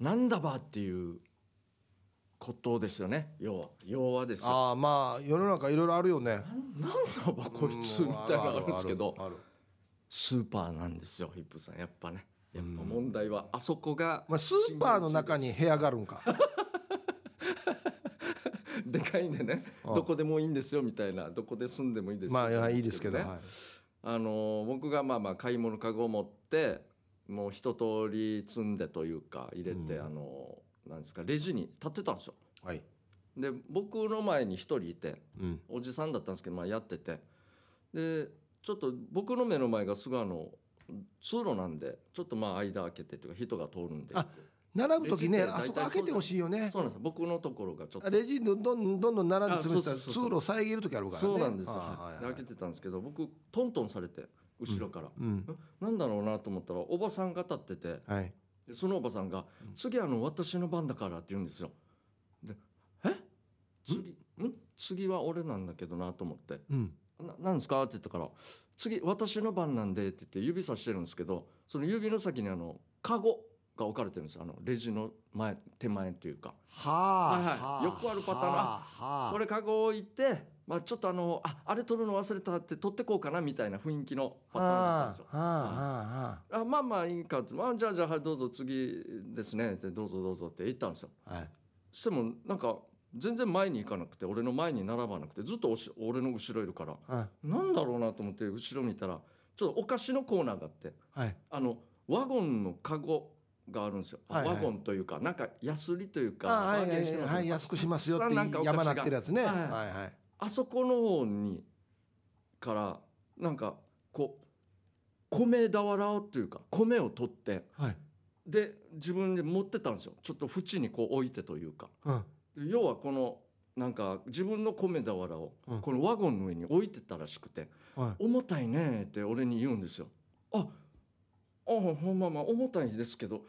なんだばっていうことですよね。要は要はですよ。ああまあ世の中いろいろあるよね。なんだばこいつみたいなのがあるんですけど。スーパーなんですよヒップさん。やっぱね。やっぱ問題はあそこがまあ、スーパーの中に部屋があるんか。でかいんでね。あどこでもいいんですよみたいな。どこで住んでもいいですよまあいやいいですけど、ね。はいあの僕がまあまあ買い物かごを持ってもう一通り積んでというか入れて、うん。あのなんですかレジに立ってたんですよ。はい。で僕の前に一人いてうん。おじさんだったんですけど、まあ、やってて。でちょっと僕の目の前がすぐあの通路なんでちょっとまあ間開けてというか人が通るんで。あ並ぶ時ねあそこ開けてほしいよね。そうなんです僕のところがちょっと。レジどんどんどんどん並んで潰したら通路を遮る時あるからね。そうなんですよ、はいはい。で開けてたんですけど僕トントンされて後ろから、うん。なんだろうなと思ったらおばさんが立ってて。はい。でそのおばさんが「次あの私の番だから」って言うんですよ。で「え？次ん。次は俺なんだけどな」と思って。うん「ななんですか?」って言ったから「次私の番なんで」って言って指さしてるんですけどその指の先にあのカゴが置かれてるんですよ。あのレジの前手前っていうか。はあ、はいはい。よくあるパターン。のはあ。はあこれカゴ置いて、まあ、ちょっとあのああれ取るの忘れたって取ってこうかなみたいな雰囲気のパターンだったんですよ。はあはあはあまあまあいいかって、まあ、じゃあじゃあはいどうぞ次ですね。ってどうぞどうぞって言ったんですよ。あはい。してもなんか全然前に行かなくて俺の前に並ばなくてずっとおし俺の後ろいるからはい。なんだろうなと思って後ろ見たらちょっとお菓子のコーナーがあってはい。あのワゴンのカゴがあるんですよ、はいはい。ワゴンというかなんかヤスリというかあはい安くしますよって山なってるやつね。ははいいはいあそこの方にからなんかこう米俵っていうか米を取ってはい。で自分で持ってたんですよ。ちょっと縁にこう置いてというか。うん。で要はこのなんか自分の米俵をうん。このワゴンの上に置いてたらしくては「重たいね」って俺に言うんですよ。ああほんままあ重たいですけど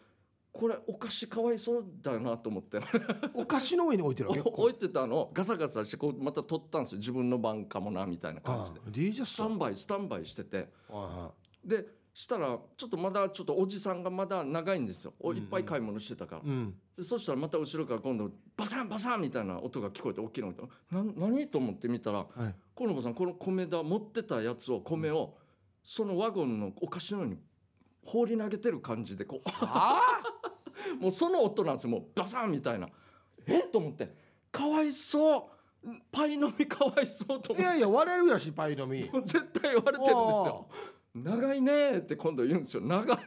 これお菓子かわいそうだよなと思って。いお菓子の上に置いてるわけ？置いてたの。をガサガサしてこうまた取ったんですよ。自分の番かもなみたいな感じで。ああスタンバイスタンバイしてて。はでしたらちょっとまだちょっとおじさんがまだ長いんですよ。おうんうん。いっぱい買い物してたから。うん。でそしたらまた後ろから今度バサンバサンみたいな音が聞こえて大きな音な何と思って見たらはい。さんこの米だ持ってたやつを米をそのワゴンのお菓子のように放り投げてる感じでこあ？うもうその音なんですよ。もうバサンみたいな。え？と思って。かわいそう。パイの実かわいそうと思って。あいやいや割れるやしパイの実。もう絶対言われてるんですよ。長いねーって今度言うんですよ。長い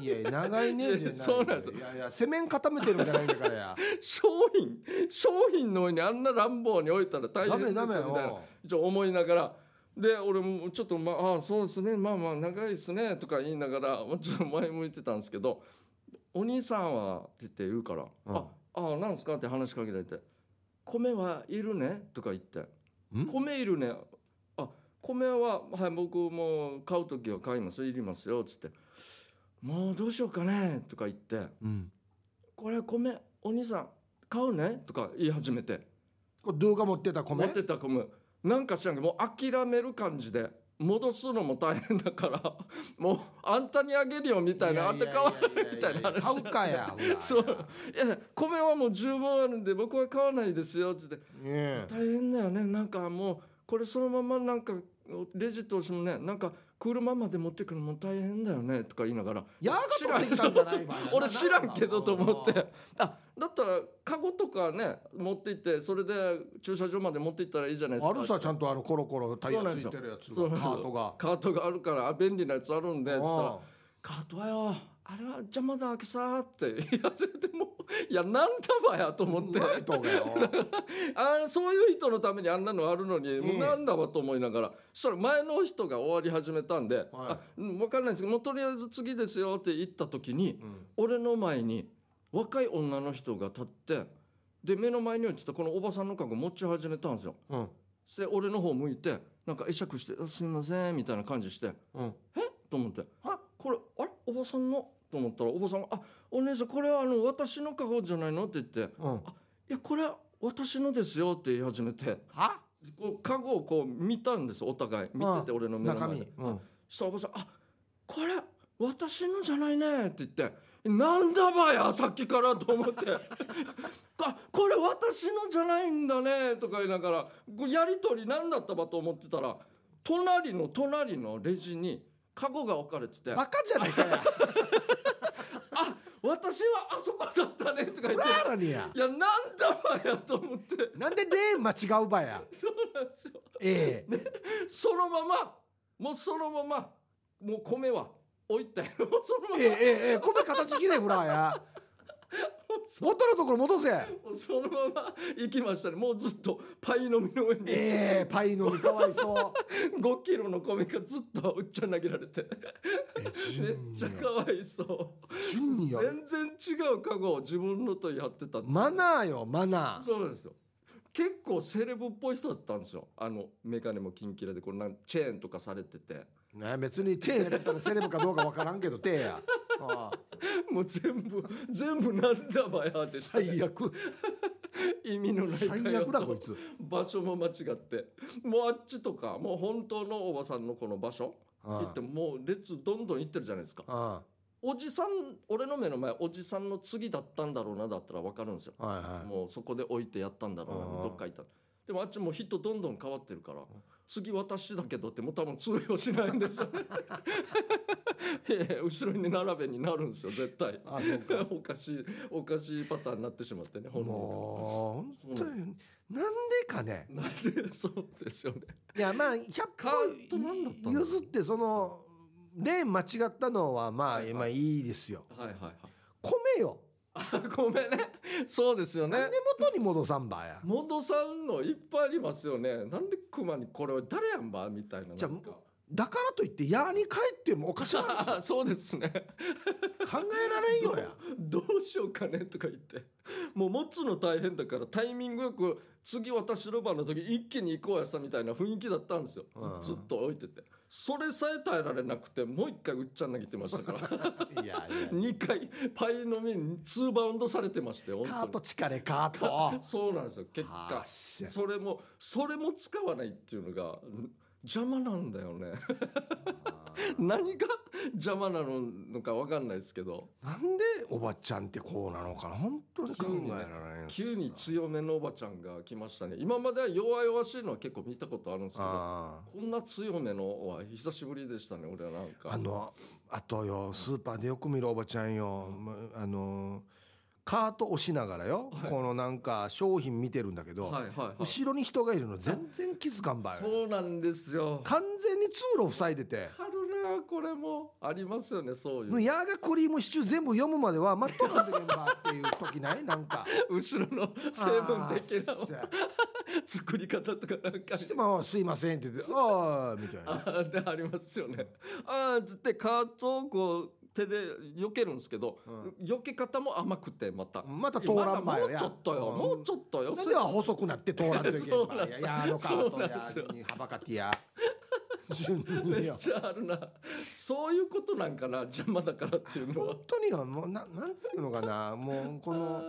い。やいや長いねじゃないそうなんですよ。いやいやセメン固めてるんじゃないんだから。や商品。商品の上にあんな乱暴に置いたら大ダ変ですメダメよ。みたい一応思いながら。で俺もちょっとまああそうですね。まあまあ長いですねとか言いながらもうちょっと前向いてたんですけど「お兄さんは」って言って言うから「うん。ああなんですか?」って話しかけられて「米はいるね」とか言って。ん「米いるね」あ米は、はい、僕も買う時は買いますいりますよ」っつって「もうどうしようかね」とか言って。うん「これ米お兄さん買うね」とか言い始めて。これ動画持ってた米？持ってた米。なんか知らんけどもう諦める感じで戻すのも大変だから もうあんたにあげるよみたいなあんた買わないみたいな話買うかや そう。いや米はもう十分あるんで僕は買わないですよっつって。ね大変だよね。なんかもうこれそのままなんかレジ通してもねなんか車まで持ってくるのも大変だよねとか言いながら。いわ。俺知らんけどと思って。あだったらカゴとかね持って行ってそれで駐車場まで持って行ったらいいじゃないですか。あるさちゃんとあのコロコロタイヤついてるやつカートが。カートがあるからあ便利なやつあるんでっつったらあ「カートはよあれは邪魔だけさ」って。言 い始めてもういやなんだばやと思って。あそういう人のためにあんなのあるのに、えもうなんだわと思いながら。そしたら前の人が終わり始めたんで「はい。あうん分かんないですけどもうとりあえず次ですよ」って言った時にうん。俺の前に若い女の人が立ってで目の前に置いてたこのおばさんのカゴ持ち始めたんですよ。うん。して俺の方向いてなんか会釈してあ「すいません」みたいな感じしてうん「え？と思って「あこれあれ？おばさんの?」と思ったらおばさんが「あお姉さんこれはあの私のカゴじゃないの?」って言ってうん「いやこれは私のですよ」って言い始めては？こうカゴをこう見たんですお互い。見てて俺の目の中前で。身。うん。したらおばさん「あこれ私のじゃないね」って言ってなんだばやさっきからと思って あこれ私のじゃないんだねとか言いながらこうやり取り何だったばと思ってたら隣の隣のレジにカゴが置かれてて。バカじゃないか。や あ私はあそこだったねとか言って。ラーラにやいやなんだばやと思って。なんでレーン間違うばや。そうなんですよ。ええ。そのままもうそのままもう米は置いたよ そのまま、ええええええ米形きれいフラーや。そ 元のところ戻せ。そのまま行きましたね。もうずっとパイの実の上に。ええパイの実。かわいそう。5キロの米がずっとうっちゃ投げられて。えめっちゃかわいそう。全然違うカゴを自分のとやってたマナーよマナー。そうなんですよ。結構セレブっぽい人だったんですよ。あのメガネもキンキラでこうなんチェーンとかされててね別に手入れたらセレブかどうかわからんけど手や。ああ。もう全部全部なんだばやでしたね最悪。意味のない最悪だこいつ。場所も間違って。もうあっちとかもう本当のおばさんのこの場所あ行ってもう列どんどん行ってるじゃないですか。あおじさん俺の目の前おじさんの次だったんだろうなだったら分かるんですよ。あはいはい。もうそこで置いてやったんだろうなうんどっか行った。でもあっちも人どんどん変わってるから次私だけどってもう多分通用しないんですよね。後ろに並べになるんですよ絶対。おかしいおかしいパターンになってしまってね本人もう本当になんでかね。がなんでそうですよね。いやまあ100カートなんだったんだ歩譲ってそのレーン間違ったのはまあはいはい。今いいですよ。はいはいはい。米よ。あ ごめんね。そうですよね。なんで元に戻さんばや。モドさんのいっぱいありますよね。なんでクマにこれは誰やんばみたいな。じゃだからといって矢に帰ってもおかしい そうですね。考えられんよや。どうしようかねとか言って。もう持つの大変だからタイミングよく次私の番の時一気に行こうやさみたいな雰囲気だったんですよ。ずっと置いててそれさえ耐えられなくてもう一回うっちゃん投げてましたから。いやいや。2回パイの目に2バウンドされてましてカート力れカート そうなんですよ。結は果それもそれも使わないっていうのがん邪魔なんだよね。何が邪魔なのか分かんないですけど。なんでおばちゃんってこうなのかな？本当に考えられない急に強めのおばちゃんが来ましたね。今までは弱々しいのは結構見たことあるんですけどあこんな強めのは久しぶりでしたね俺はなんか。ーあのあとよスーパーでよく見るおばちゃんよ、まあのカート押しながらよ、はい。このなんか商品見てるんだけど、はいはいはい。後ろに人がいるの全然気づかんばよそうなんですよ。完全に通路塞いでて。あるなこれもありますよねそういう。もう矢がクリームシチュー全部読むまでは待っとかんとけんばっていう時ない？なんか。後ろの成分的な作り方とかなんか。してまあすいませんって言ってああみたいな。あーでありますよね。ああつってカートをこう手で避けるんですけど、う避け方も甘くてまた。また通らんばよもうちょっとよ、うん。もうちょっとよ。なんでは細くなって通らんといけん そうばなんですよ。いやあのカートやにはばかってや順めっちゃあるな。そういうことなんかな邪魔だからっていうのは。本。当によもうななんていうのかな。もうこのあ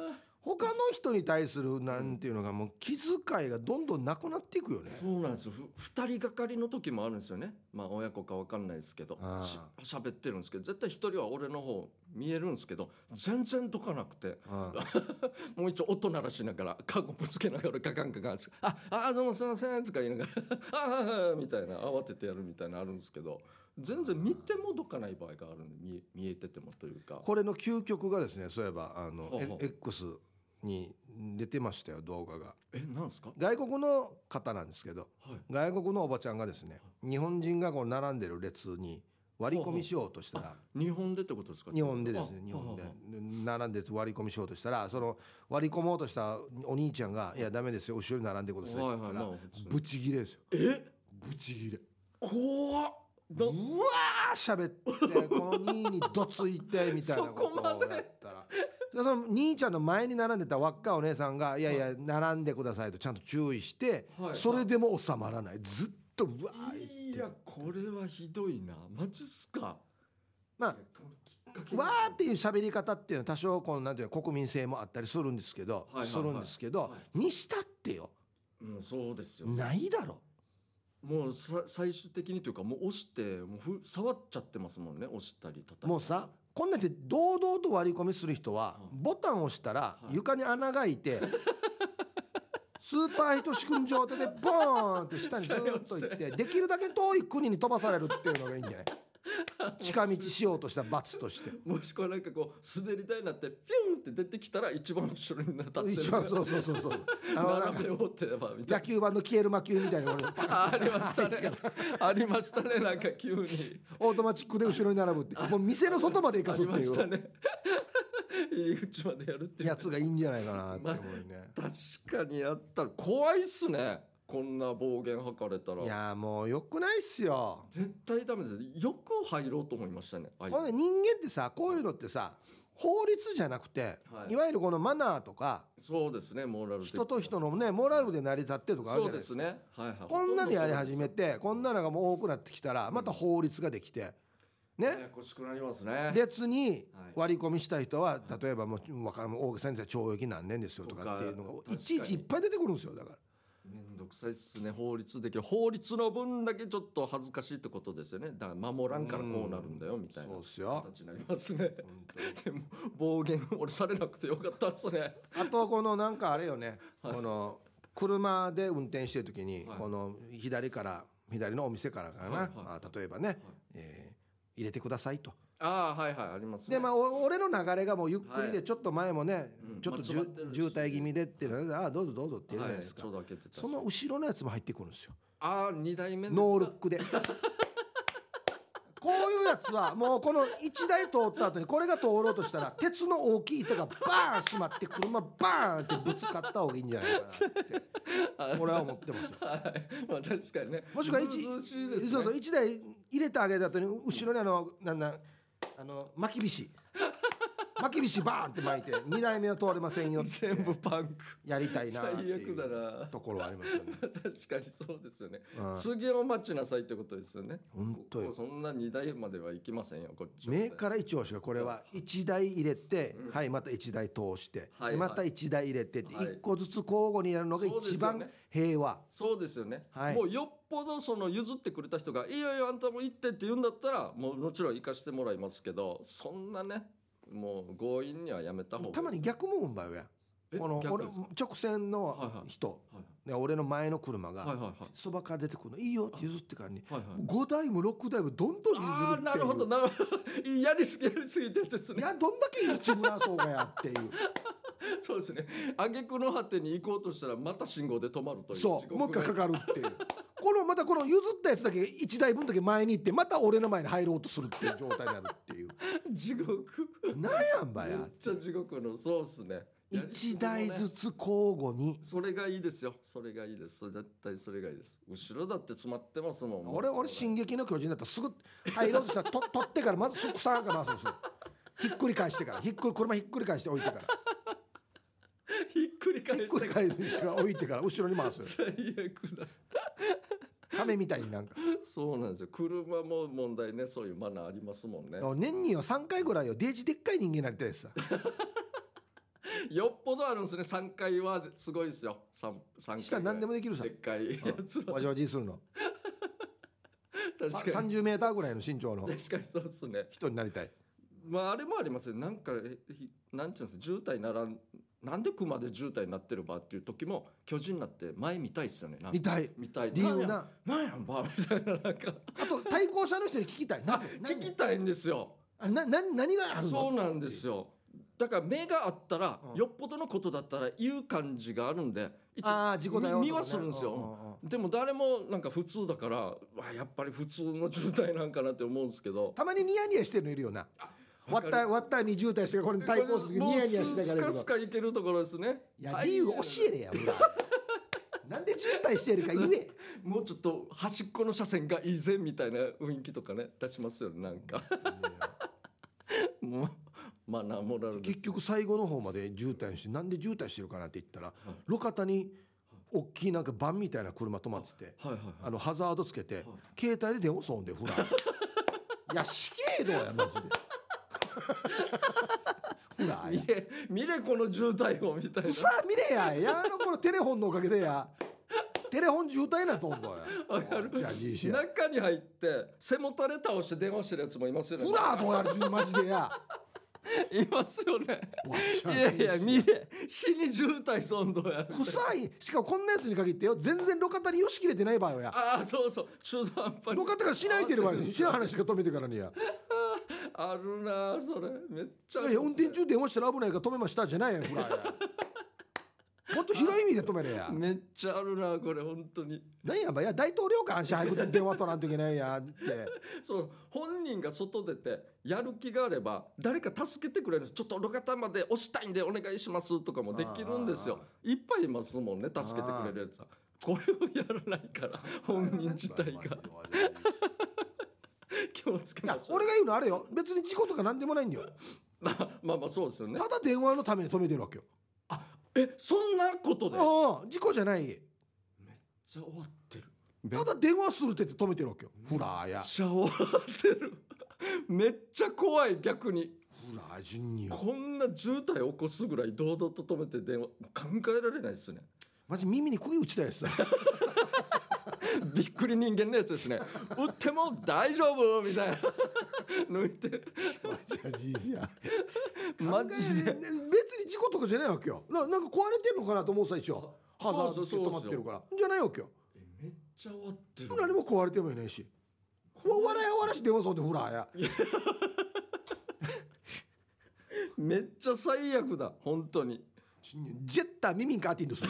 他の人に対するなんていうのがもう気遣いがどんどんなくなっていくよねーそうなんですよ。ふ二人がかりの時もあるんですよね。まあ親子かわかんないですけど、あーし喋ってるんですけど、絶対一人は俺の方見えるんですけど、全然どかなくて。うん もう一応音鳴らしながらカゴぶつけながらガカンガカン「ああどうもすいません」とか言いながら「ああ」みたいな慌ててやるみたいなのあるんですけど全然見てもどかない場合があるんで見え見えててもというかこれの究極がですねそういえばあのほうほうえ X に出てましたよ動画が。えなんですか？外国の方なんですけどはい。外国のおばちゃんがですね日本人がこう並んでる列に割り込みしようとしたら日本でってことですか？日本でですねあ日本で。は並んで割り込みしようとしたらその割り込もうとしたお兄ちゃんが「い。やダメですよ後ろに並んでください」って言ったらブチギレですよ。え？ブチギレ。怖っ。うどわー喋ってこの兄にどついてみたいなことをやったら。で？その兄ちゃんの前に並んでた若いお姉さんが「い。やいや並んでください」とちゃんと注意してはい。それでも収まらない。ずっとうわー言って。いやこれはひどいな。マジっすか？まあわーっていう喋り方っていうのは多少このなんていうの国民性もあったりするんですけど、はいはいはい。するんですけど、はにしたってよ。うんそうですよ。ないだろ。もうさ最終的にというかもう押してもうふ触っちゃってますもんね押したり叩いたり。もうさこんなんで堂々と割り込みする人はうん。ボタンを押したらはい。床に穴が開いて スーパーヒトシ君状態でボーンって下にずーっと行って。できるだけ遠い国に飛ばされるっていうのがいいんじゃない？近道しようとした罰として。もしくはなんかこう滑り台になってピュンって出てきたら一番後ろに立ってる。一番そうそうそうそう。並べようってばみたい野球盤の消える魔球みたいなあありましたね。ありましたねなんか急に。オートマチックで後ろに並ぶって。もう店の外まで行かすっていう。ましたね。入り口までやるっていう。やつがいいんじゃないかなって思うね。確かにやったら怖いっすねこんな暴言吐かれたら。いやもうよくないっすよ。絶対ダメです。よく入ろうと思いましたねこれ人間ってさこういうのってさ法律じゃなくて、はい。い、わゆるこのマナーとかそうですねモーラル的人と人のねモラルで成り立ってるとかあるじゃないですか。ね。はいはい。こんなにやり始めててこんなのがもう多くなってきたらまた法律ができてやね。やこしくなりますね。別にはい。割り込みした人は例えばもう分からん大げさに言ったら懲役何年ですよとかっていうのがいちいちいっぱい出てくるんですよだからどくさいっすね法律できる。法律の分だけちょっと恥ずかしいってことですよね。だから守らんからこうなるんだよみたいな形になりますね。でも暴言俺されなくてよかったっすね。あとこのなんかあれよね、はい。この車で運転してる時に、はい。この左から左のお店からかな、はいはい。あ例えばね、えー入れてくださいと。ああはいはいありますね。でまあお俺の流れがもうゆっくりはい。でちょっと前もね、うんちょっとまあ渋滞気味でっていうのでああどうぞどうぞって言うじゃはいないですか、ちょうど開けてたし。その後ろのやつも入ってくるんですよ。ああ二代目ノールックで。こういうやつはもうこの1台通った後にこれが通ろうとしたら鉄の大きい板がバーン閉まって車バーンってぶつかった方がいいんじゃないかなって俺は思ってますよ。はい。まあ確かにね。もしくは一ずうずうしいですね。そうそう1台入れてあげた後に後ろにあのなんだあのまきびし。巻き菱バーンって巻いて2台目は通れませんよって。全部パンク。やりたいな最悪だうな。ところはありますよね。確かにそうですよね。うん。次を待ちなさいってことですよね。本当よ。そんな二台までは行きませんよこっちは。目から一押しがこれは1台入れて、うん。はいまた1台通して、はいでまた1台入れてってはい。1個ずつ交互にやるのが一番ね。平和、そうですよね、はい。もうよっぽどその譲ってくれた人が「いいよいいよあんたも行って」って言うんだったらもうもちろん行かしてもらいますけどそんなねもう強引にはやめた方がいいたまに逆もうんばよやえこの俺直線のはいはい。人、はいね俺の前の車がそばから出てくるのいいよって譲ってからにはいはい。5台も6台もどんどん譲るああなるほどなるほど。やりすぎやりすぎてるですね。いやどんだけ市村そうがやっていう。そうですね。挙句の果てに行こうとしたらまた信号で止まるという。そうもう一回かかるるっていう。このまたこの譲ったやつだけ1台分だけ前に行ってまた俺の前に入ろうとするっていう状態になるっていう。地獄。なんやんばめっやちゃ地獄のそうっすね1台ずつつ交互に。それがいいですよ。それがいいです。絶対それがいいです。後ろだって詰まってますもん。俺俺「進撃の巨人」だったらすぐ入ろうとしたらと 取ってからまず即さんか回すんですよひっくり返してから。ひっくり車ひっくり返して置いてから。ひっくり返ひっしてくり返してから置いてから後ろに回す。最悪だ。亀みたいになんか。そうなんですよ。車も問題ね。そういうマナーありますもんね。年には3回ぐらいよ。デージでっかい人間になりたいですさよっぽどあるんですね。3階はすごいですよ。3, 三階下何でもできるさ。でっかい。やつはわじわじするの。確かに。30メーターぐらいの身長の。確かにそうですね。人になりたい。まああれもありますよなんかえひなんていうんですか。渋滞ならんなんで熊で渋滞になってるばっていう時も巨人になって前見たいですよね。見たい。見たい。理由な。ななんやんばみたいななんか。あと対向車の人に聞きたい。なあ聞きたいんですよ。あなな何があるの？そうなんですよだから目があったら、うん。よっぽどのことだったら言う感じがあるんで一応ああ事故だよ見見はするんですよ、でも誰もなんか普通だからわやっぱり普通の渋滞なんかなって思うんですけど。たまにニヤニヤしてるのいるよな。割った割ったに渋滞してこれに対抗する時ニヤニヤしてスから。けどカスカいけるところですねいやはい理由教えれやなんで渋滞してるか言えもうちょっと端っこの車線がいいぜみたいな雰囲気とかね出しますよねなんかもうマナーモラル結局最後の方まで渋滞してなんで渋滞してるかなって言ったら路肩に大きいなんかバンみたいな車止まっててはい。はい。はい。あのハザードつけて携帯で電話そうんでほら いや死刑どうやマジで。ほら見れ見れこの渋滞をみたいな。さあ見れや。やあのこのテレフォンのおかげでや。テレホン渋滞なと思うよわかる。中に入って背もたれ倒して電話してるやつもいますよね。フラーどうやるマジでや いますよね。いやいや見れ死に渋滞そんどや。臭い。しかもこんなやつに限ってよ。全然路肩によし切れてない場合はや。ああそうそう。中途半端に。路肩からしないでる場合しない話しか止めてからにや。あるなそれ。めっちゃあいや運転中電話したら危ないから止めましたじゃないよフラーやもっと広い意味で止めれや。めっちゃあるなこれ本当に。何やばいや大統領官支配電話取らんといけないやって。そう本人が外出てやる気があれば誰か助けてくれるちょっと路肩まで押したいんでお願いしますとかもできるんですよ。いっぱいいますもんね助けてくれるやつは。これをやらないから本人自体が。気をつけましょう。俺が言うのあれよ。別に事故とか何でもないんだよ。まあまあまあそうですよね。ただ電話のために止めてるわけよえそんなことで？めっああ事故じゃない。ちゃ終わってる。ただ電話するって言って止めてるわけよ。フラーや。めっちゃ終わってる。めっちゃ怖い逆に。フラー順によ。こんな渋滞起こすぐらい堂々と止めて電話考えられないですねマジ耳に釘打ちたいです びっくり人間のやつですね。打っても大丈夫？みたいな。抜いて。マジで。別に事故とかじゃないわけよ。ななんか壊れてるのかなと思う最初ハザード止まってるから。じゃないわけよ。えめっちゃ終わってる。何も壊れてもいないし。わ笑い笑いし電話そうでフラーや。めっちゃ最悪だ。本当に。ジェッター耳にカーティンとする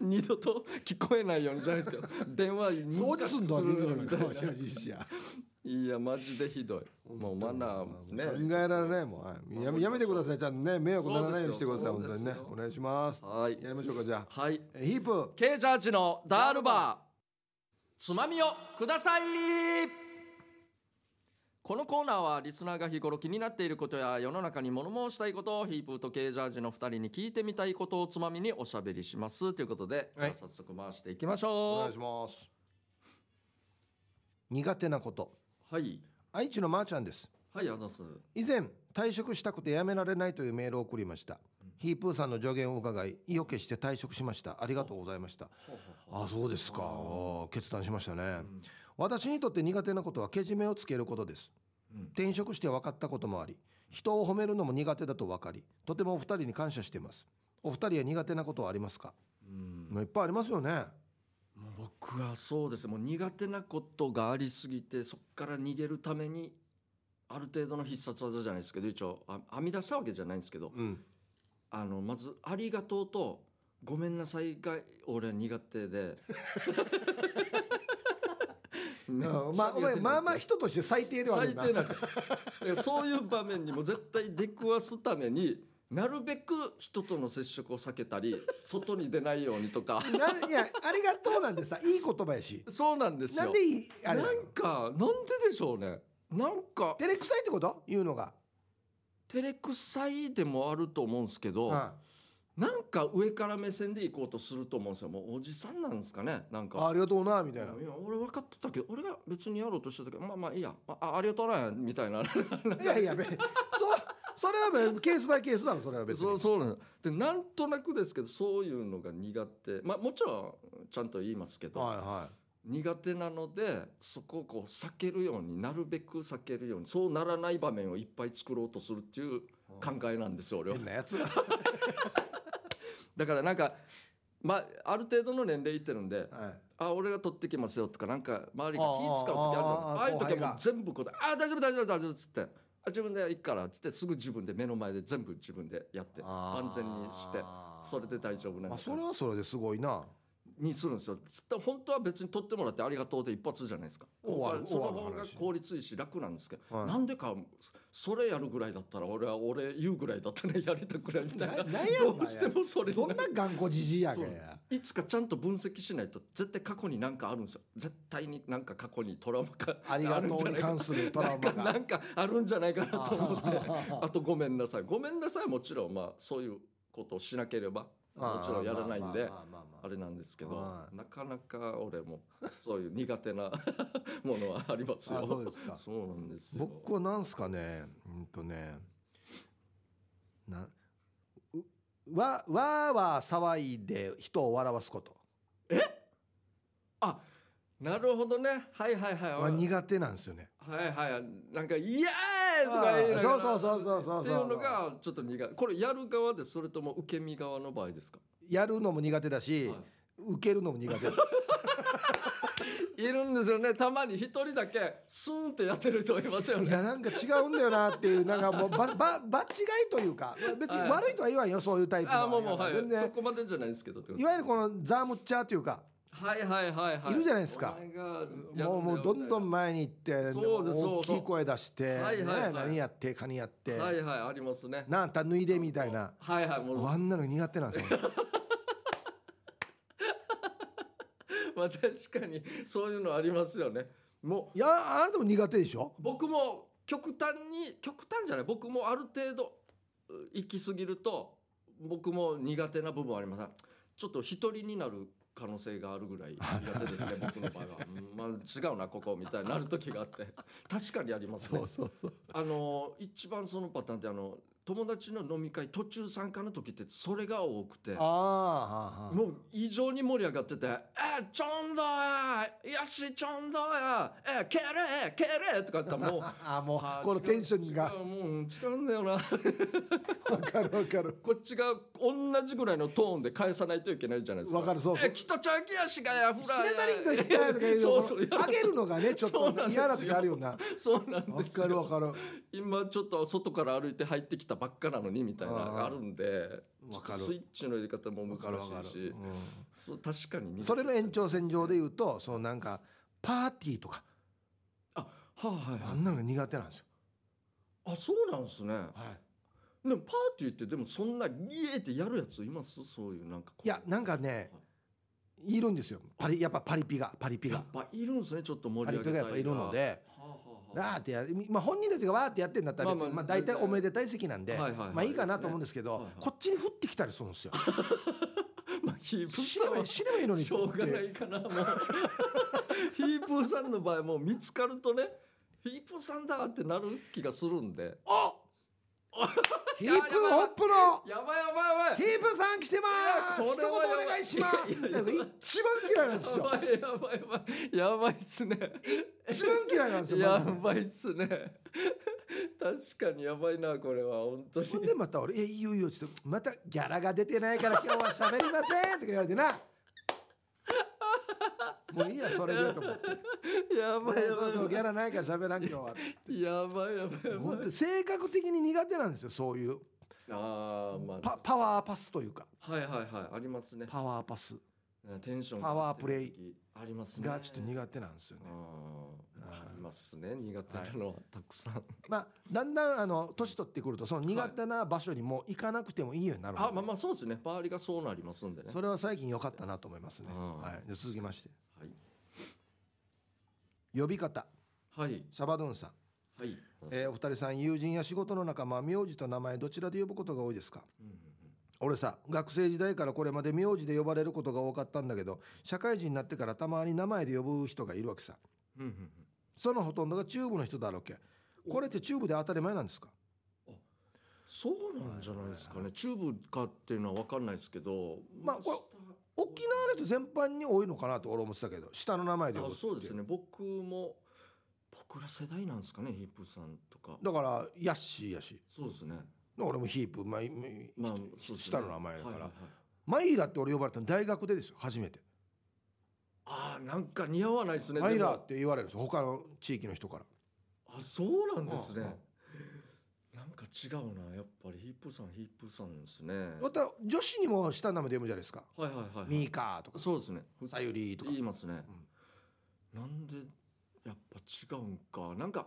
二度と聞こえないようにじゃないですけど電話掃除すんだみたいないやマジでひどい。もうマナーね。考えられないもん。はいやめやめてください。ちゃんとね迷惑ならないようにしてくださいそう本当にね。お願いします。はい。やりましょうかじゃあ。はい。えヒープケージャージのダールバー。つまみをくださいこのコーナーはリスナーが日頃気になっていることや世の中に物申したいことをヒープーとケージャージの2人に聞いてみたいことをつまみにおしゃべりします。ということで、はい。じゃあ早速回していきましおょ願いします。苦手なこと。うはい。愛知のまーちゃんです。はいあざっす。以前退職したくて辞められないというメールを送りました。ヒープーさんの助言を伺い意を決して退職しました。ありがとうございました。あそうですか。決断しましたね、私にとって苦手なことはけじめをつけることです、うん転職して分かったこともあり人を褒めるのも苦手だと分かりとてもお二人に感謝しています。お二人は苦手なことはありますか、うん。いっぱいありますよね。僕はそうです。もう苦手なことがありすぎてそこから逃げるためにある程度の必殺技じゃないですけど一応あ編み出したわけじゃないんですけどうん。あのまず「ありがとう」と「ごめんなさい」が俺は苦手で うん。まあお前まあまあ人として最低では最低なんですよ でそういう場面にも絶対出くわすためになるべく人との接触を避けたり 外に出ないようにとか。ないやありがとうなんてさいい言葉やし。そうなんですよ。なんでいいあれなんかなんででしょうね。なんか照れくさいってこと？言うのが、照れくさいでもあると思うんですけど、あなんか上から目線で行こうとすると思うんですよ。もうおじさんなんですかね。なんか。あありがとうなみたいな。いや俺分かってたけど俺が別にやろうとしてたけどまあまあいいや。ああありがとうなみたいな。いやいやそそれはケースバイケースだろそれは別に。そうそうなんです。でなんとなくですけどそういうのが苦手。まあもちろんちゃんと言いますけど、はいは苦手なのでそこをこう避けるようになるべく避けるようにそうならない場面をいっぱい作ろうとするっていう考えなんですよ俺は。変なやつだからなんかまあある程度の年齢いってるんではい。あ俺が取ってきますよとかなんか周りが気使う時あるじゃん。ああいう時はもう全部あ大丈夫大丈夫大丈夫っつって。あ自分で行くからっつってすぐ自分で目の前で全部自分でやって安全にしてそれで大丈夫なんまあだそれはそれですごいなにするんですよ。つって本当は別に取ってもらってありがとうで一発じゃないですか。その方が効率いいし楽なんですけど、はい。なんでかそれやるぐらいだったら俺は俺言うぐらいだったら やりたくないみたいな。どうしてもそれにどんな頑固じじいやそう。がやいつかちゃんと分析しないと絶対過去に何かあるんですよ。絶対になんか過去にトラウマがありがとうに関するトラウマが。なんかあるんじゃないかなと思って。あ あとごめんなさい。ごめんなさいもちろんまあそういうことをしなければもちろんやらないんでまあれなんですけどはい。なかなか俺もそういう苦手な ものはありますよ。あそうですか。そうなんですよ。僕はなんすかねうんとねなうわわーわー騒いで人を笑わすこと。あなるほどね。はいはいはい。は苦手なんですよね。はいはい。なんか「イエーイ!」とか言いながらそうそうそうそうそうっていうのがちょっと苦手。これやる側でそれとも受け身側の場合ですか？やるのも苦手だし、はい。受けるのも苦手です いるんですよね。たまに一人だけスーンってやってる人いますよね。いやなんか違うんだよなっていうなんかもうばば場違いというか別に悪いとは言わんよそういうタイプあもうもうはい。全然。そこまでじゃないですけどいわゆるこのザームッチャーというかはいはいはいはい。いるじゃないですか。もうもうどんどん前に行ってそうです大きい声出して、はいはいはい。ね、何やってカニやって、はいはいありますね。なんた脱いでみたいな。はいはいもう。あんなの苦手なんですよ。まあ確かにそういうのありますよね。もう。いやあなたも苦手でしょ？僕も極端に極端じゃない。僕もある程度う行き過ぎると僕も苦手な部分はありますちょっと一人になる可能性があるぐらい苦手ですね僕の場合は、うんまあ、違うなここみたいになる時があって。確かにありますね。あの一番そのパターンってあの友達の飲み会途中参加の時ってそれが多くてああああ。もう異常に盛り上がってて「えちょんどやよしちょんどやえけれけれ」とか言ったらもう ああもあうこのテンションが。もう違うんだよな。わかるわかる。こっちが同じぐらいのトーンで返さないといけないじゃないですか。わかるそうそうえきっとちゃきやしがやフシラナタリンと言ったとか言うそうそう。のあげるのがねちょっと嫌な時あるよな。そうなんわですよ。かるわかる。今ちょっと外から歩いて入ってきたばっかなのにみたいなのがあるんでスイッチの入れ方も難しいし。そう確かにそれの延長線上で言うとそのなんかパーティーとか。あはあはいはい。あんなのが苦手なんですよ。あそうなんですね。はい。でもパーティーってでもそんなイエーってやるやついます？そういうなんかいやなんかねい。るんですよ。パリやっぱパリピがパリピが。やっぱいるんですね。ちょっと盛パり上げたいリピがやっぱいるのでわーってやまあ本人たちがわーってやってんだったら別にまあ大体おめでたい席なんでまあいいかなと思うんですけどこっちに降ってきたりするんですよ。まあヒープさんのにしょうがないかな。も うヒープーさんの場合もう見つかるとねヒープーさんだってなる気がするんで。あヒープホップの。やばいやばいやばい。ヒープさん来てます。一言お願いします。みたいなのが一番嫌いなんですよ。やばいやばいやばい。やばいっすね。一番嫌いなんですよやばいっすね。確かにやばいなこれは。本当に。ほんでまた俺「えいいよいいよ」っつって「またギャラが出てないから今日は喋りません」とか言われてな もういいやそれでと思って。やばいやそうそうギばャラないから喋らん今日はいやばいやばいやばい。本当に性格的に苦手なんですよそういう。ああまあ。パパワーパスというか。はいはいはいありますね。パワーパス。テンションパワープレイありますね。がちょっと苦手なんですよねますね苦手なのはたくさん、まあだんだんあの年取ってくるとその苦手な場所にもう行かなくてもいいようになるので。あまあまあそうですね。周りがそうなりますんでね。それは最近良かったなと思いますね。うん。はい。で続きまして。はい。呼び方。はい。シャバドゥンさん。はい、えーお二人さん友人や仕事の仲間名字と名前どちらで呼ぶことが多いですか？うんうん。俺さ学生時代からこれまで名字で呼ばれることが多かったんだけど社会人になってからたまに名前で呼ぶ人がいるわけさ。うんうんうんそのほとんどがチューブの人だろうけこれってチューブで当たり前なんですか？そうなんじゃないですかね。チューブかっていうのは分かんないですけど。まあこれ沖縄の人全般に多いのかなと俺思ってたけど下の名前で呼そうですね。僕も僕ら世代なんですかねヒップさんとか。だからヤッシーやし。そうですね。俺もヒープ、まあ、まあね。下の名前だから、はいはいはい。マイラって俺呼ばれたの大学でですよ初めてあーなんか似合わないですねマイラでも。って言われるんですよ他の地域の人から。あそうなんですね。うんなんか違うなやっぱり。ヒップさんヒップさんですね。また女子にも下の名前で呼ぶじゃないですか。はいはいはいはい。ミーカーとか。そうですね。さゆりとか。言いますね、なんでやっぱ違うんか。なんか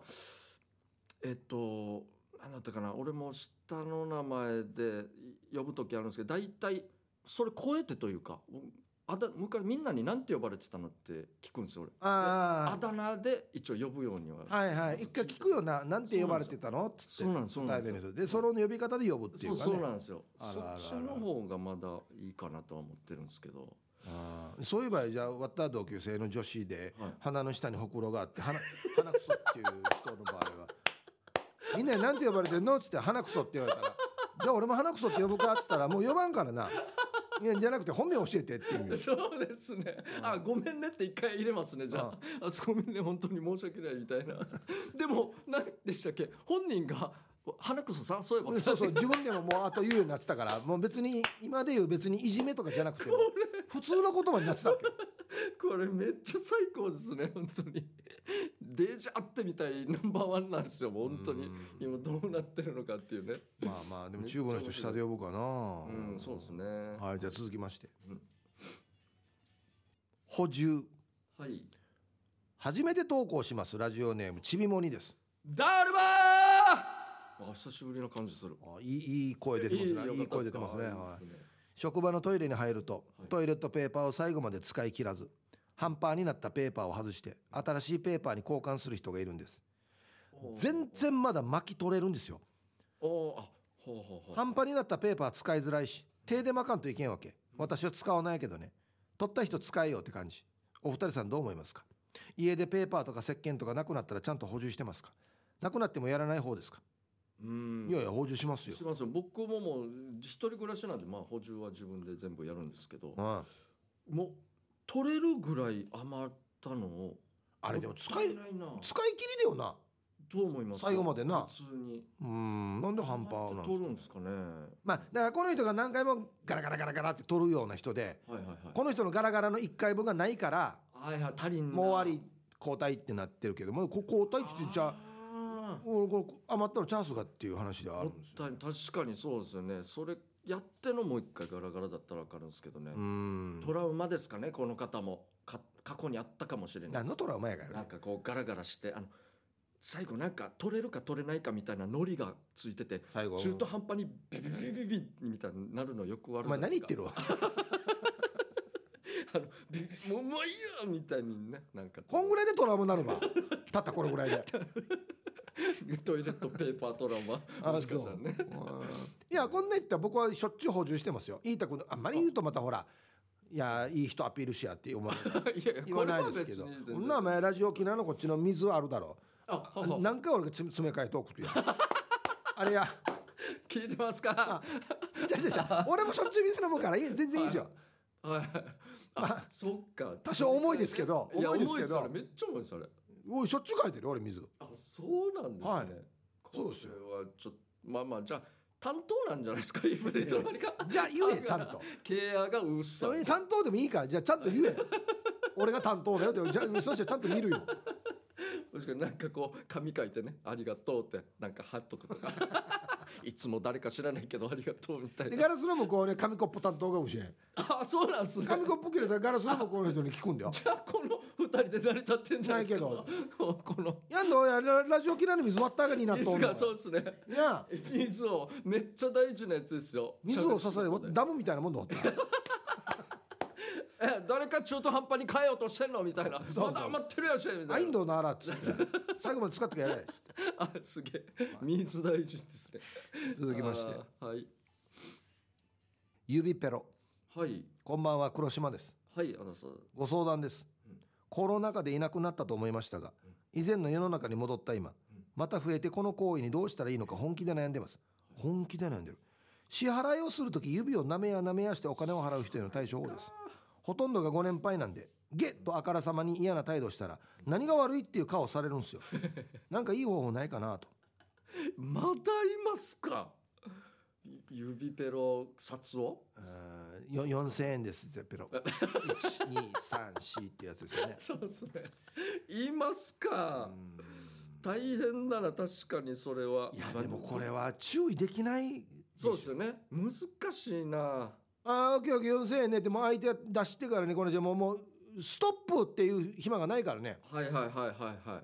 えっと何だったかな。俺も下の名前で呼ぶ時あるんですけど大体それ超えてというかあだ昔みんなに何て呼ばれてたのって聞くんですよ俺。ああだ名で一応呼ぶようにはあはいはい。一回聞くよななんて呼ばれてたのっつって。そうなんですそうなんですでその呼び方で呼ぶっていそううかね。そうなんですよ。そっちの方がまだいいかなとは思ってるんですけど。あー。そういう場合じゃあ終わった同級生の女子ではい。鼻の下にほくろがあって鼻鼻くそっていう人の場合は。みんなに何て呼ばれてんのっつって鼻くそって言われたらじゃあ俺も花くそって呼ぶかっつったらもう呼ばんからないやじゃなくて本名教えてっていう そうですね。あ、ごめんねって一回入れますね。じゃあ、あ、ごめんね、本当に申し訳ないみたいな。でも、何でしたっけ、本人が。花くそさん、そういえば。そうそう自分でももうあと言うようになってたからもう別に今で言う別にいじめとかじゃなくても普通の言葉になってたわけ これめっちゃ最高ですね、本当に。デジャってみたいナンバーワンなんですよ、本当にうん。今どうなってるのかっていうね。まあまあでも中国の人下で呼ぶかなうん、そうですね。はいじゃあ続きましてうん補充はい。初めて投稿しますラジオネームちびもにですダルバー。あ、久しぶりな感じする。あいいいい声出てますねいい声出てますね職場のトイレに入ると、はいトイレットペーパーを最後まで使い切らず半端になったペーパーを外して新しいペーパーに交換する人がいるんです。全然まだ巻き取れるんですよ。半端になったペーパー使いづらいし手で巻かんといけんわけ。私は使わないけどね。取った人使えよって感じ。お二人さんどう思いますか？家でペーパーとか石鹸とかなくなったらちゃんと補充してますか？なくなってもやらない方ですか、うん。いやいや補充しますよ。し、ますよ。僕ももう一人暮らしなんでまあ補充は自分で全部やるんですけど。うん、もう取れるぐらい余ったの？をあれでも使い使い切りだよな。どう思います？最後までな。普通に。うんなんで半端なん取るんですかね。まあだからこの人が何回もガラガラガラガラって取るような人ではいはいはい。この人のガラガラの1回分がないからはいはい足りんな。もう終わり交代ってなってるけどもこ交代って言ってじゃああおこれ余ったのチャンスがっていう話ではあるんですよ。確かにそうですよね。それやってのもう一回ガラガラだったら分かるんですけどね、うん。トラウマですかねこの方も。か過去にあったかもしれない。何のトラウマやからね。なんかこうガラガラしてあの最後なんか取れるか取れないかみたいなノリがついてて最後。中途半端にビビビビビみたいになるのよくあるお前何言ってるるわあのビビもうもういいよみたいにねなんかこんぐらいでトラウマになるわたったこれぐらいで トイレットペーパートラウマ？あもしかしたらね。いやこんな言ったら僕はしょっちゅう補充してますよ。言いたくないあんまり言うとまたほらいやいい人アピールしやって思われるいやいや言わないですけど。これは別にこんなお前ラジオ沖縄のこっちの水あるだろ。あはは。何回俺がつ詰め替えトークとや あれや。聞いてますか？じゃじゃじゃ 俺もしょっちゅう水飲むからいい全然いいですよ。はい。あそっか。多少重いですけどいや重いですけど。重いっすあれ。めっちゃ重いですあれおいしょっちゅう書いてるよ俺水。あそうなんですね、はい。こそうですよ。ちょっとまあまあじゃあ担当なんじゃないですかいつの間にかじゃあ言えちゃんと。ケアがうっさ担当でもいいからじゃあちゃんと言え。俺が担当だよってじゃあそしてちゃんと見るよ。確かになんかこう紙書いてね「ありがとう」ってなんか貼っとくとかいつも誰か知らないけどありがとうみたいな。でガラスの向こうね紙コップ担当が教えあそうなんですね。紙コップ切れたらガラスの向こうの人に聞くんだよ。じゃあこの二人で成り立ってんじゃないですか。ないここの。やんのやララジオ嫌いの水割ったがになっとんの。水がそうですね。いや。水をめっちゃ大事なやつですよ。水を支えダムみたいなもんだった。え誰か中途半端に変えようとしてんのみたいな。そうまだ余ってるやしみたいな。あインドならっつって。最後まで使ってかやれあすげえ。水大事ですね。続きまして。はい。指ペロ。はい。こんばんは黒島です。はいあざすご相談です、うん。コロナ禍でいなくなったと思いましたが以前の世の中に戻った今また増えてこの行為にどうしたらいいのか本気で悩んでます。本気で悩んでる。支払いをする時指をなめやなめやしてお金を払う人への対処法です。ほとんどがご年配なんでゲッとあからさまに嫌な態度をしたら何が悪いっていう顔されるんですよ。なんかいい方法ないかなと。まだいますか？指ペロ札を？あーよ4000円ですってペロ。1234ってやつですよね。そうですね。いますか？うん。大変だな確かにそれは。いやでもこれは注意できないそうですよね。難しいな。ああ、オッケーオッケー。4000円ねってもう相手出してからねこの人もうもうストップっていう暇がないからね。はいはいはいはいはい。